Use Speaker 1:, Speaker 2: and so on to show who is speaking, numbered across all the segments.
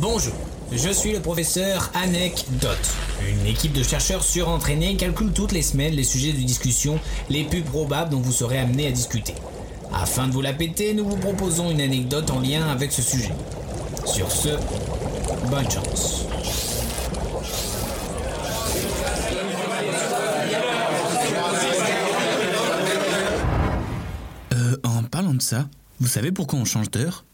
Speaker 1: Bonjour, je suis le professeur Anecdote. Une équipe de chercheurs surentraînés calcule toutes les semaines les sujets de discussion les plus probables dont vous serez amené à discuter. Afin de vous la péter, nous vous proposons une anecdote en lien avec ce sujet. Sur ce, bonne chance.
Speaker 2: Euh, en parlant de ça, vous savez pourquoi on change d'heure?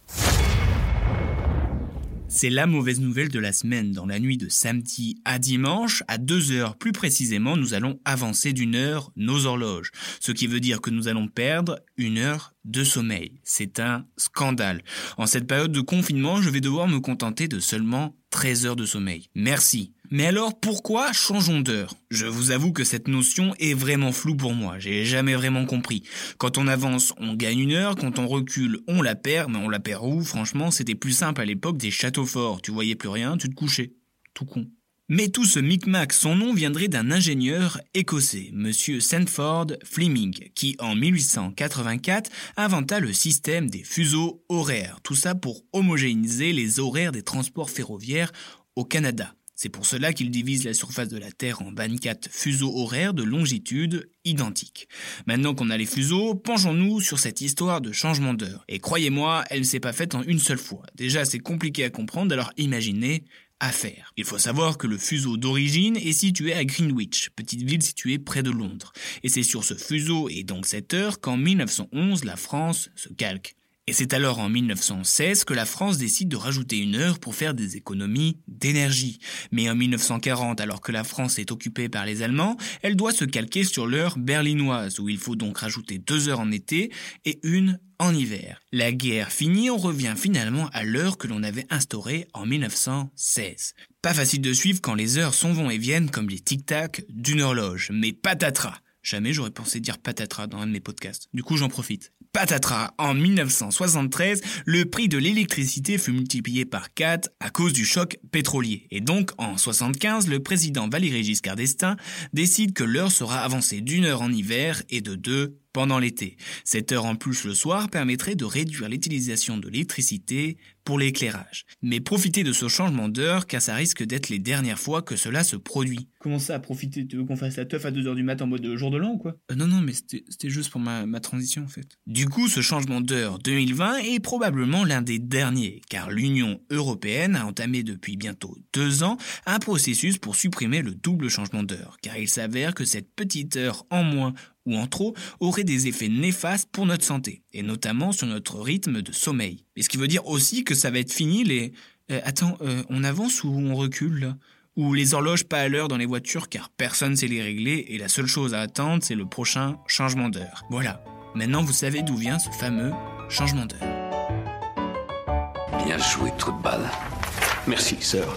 Speaker 2: C'est la mauvaise nouvelle de la semaine. Dans la nuit de samedi à dimanche, à 2 heures plus précisément, nous allons avancer d'une heure nos horloges. Ce qui veut dire que nous allons perdre une heure de sommeil. C'est un scandale. En cette période de confinement, je vais devoir me contenter de seulement 13 heures de sommeil. Merci. Mais alors pourquoi changeons d'heure? Je vous avoue que cette notion est vraiment floue pour moi, j'ai jamais vraiment compris. Quand on avance, on gagne une heure, quand on recule, on la perd, mais on la perd où? Franchement, c'était plus simple à l'époque des châteaux forts, tu voyais plus rien, tu te couchais. Tout con. Mais tout ce micmac, son nom viendrait d'un ingénieur écossais, monsieur Sanford Fleming, qui en 1884 inventa le système des fuseaux horaires. Tout ça pour homogénéiser les horaires des transports ferroviaires au Canada. C'est pour cela qu'il divise la surface de la Terre en 24 fuseaux horaires de longitude identiques. Maintenant qu'on a les fuseaux, penchons-nous sur cette histoire de changement d'heure. Et croyez-moi, elle ne s'est pas faite en une seule fois. Déjà, c'est compliqué à comprendre, alors imaginez à faire. Il faut savoir que le fuseau d'origine est situé à Greenwich, petite ville située près de Londres. Et c'est sur ce fuseau et donc cette heure qu'en 1911 la France se calque. Et c'est alors en 1916 que la France décide de rajouter une heure pour faire des économies d'énergie. Mais en 1940, alors que la France est occupée par les Allemands, elle doit se calquer sur l'heure berlinoise, où il faut donc rajouter deux heures en été et une en hiver. La guerre finie, on revient finalement à l'heure que l'on avait instaurée en 1916. Pas facile de suivre quand les heures s'en vont et viennent comme les tic-tac d'une horloge, mais patatras. Jamais j'aurais pensé dire patatras dans un de mes podcasts. Du coup, j'en profite. Patatras, en 1973, le prix de l'électricité fut multiplié par 4 à cause du choc pétrolier. Et donc, en 75, le président Valéry Giscard d'Estaing décide que l'heure sera avancée d'une heure en hiver et de deux pendant l'été. Cette heure en plus le soir permettrait de réduire l'utilisation de l'électricité pour l'éclairage. Mais profitez de ce changement d'heure car ça risque d'être les dernières fois que cela se produit.
Speaker 3: Comment ça, profiter Tu veux qu'on fasse la teuf à 2h du matin en mode jour de l'an ou quoi?
Speaker 2: Euh, Non, non, mais c'était juste pour ma, ma transition en fait. Du coup, ce changement d'heure 2020 est probablement l'un des derniers car l'Union européenne a entamé depuis bientôt deux ans un processus pour supprimer le double changement d'heure car il s'avère que cette petite heure en moins ou en trop aurait des effets néfastes pour notre santé, et notamment sur notre rythme de sommeil. Et ce qui veut dire aussi que ça va être fini les... Euh, attends, euh, on avance ou on recule Ou les horloges pas à l'heure dans les voitures car personne sait les régler et la seule chose à attendre c'est le prochain changement d'heure. Voilà, maintenant vous savez d'où vient ce fameux changement d'heure.
Speaker 4: Bien joué, trou. Merci, sœur.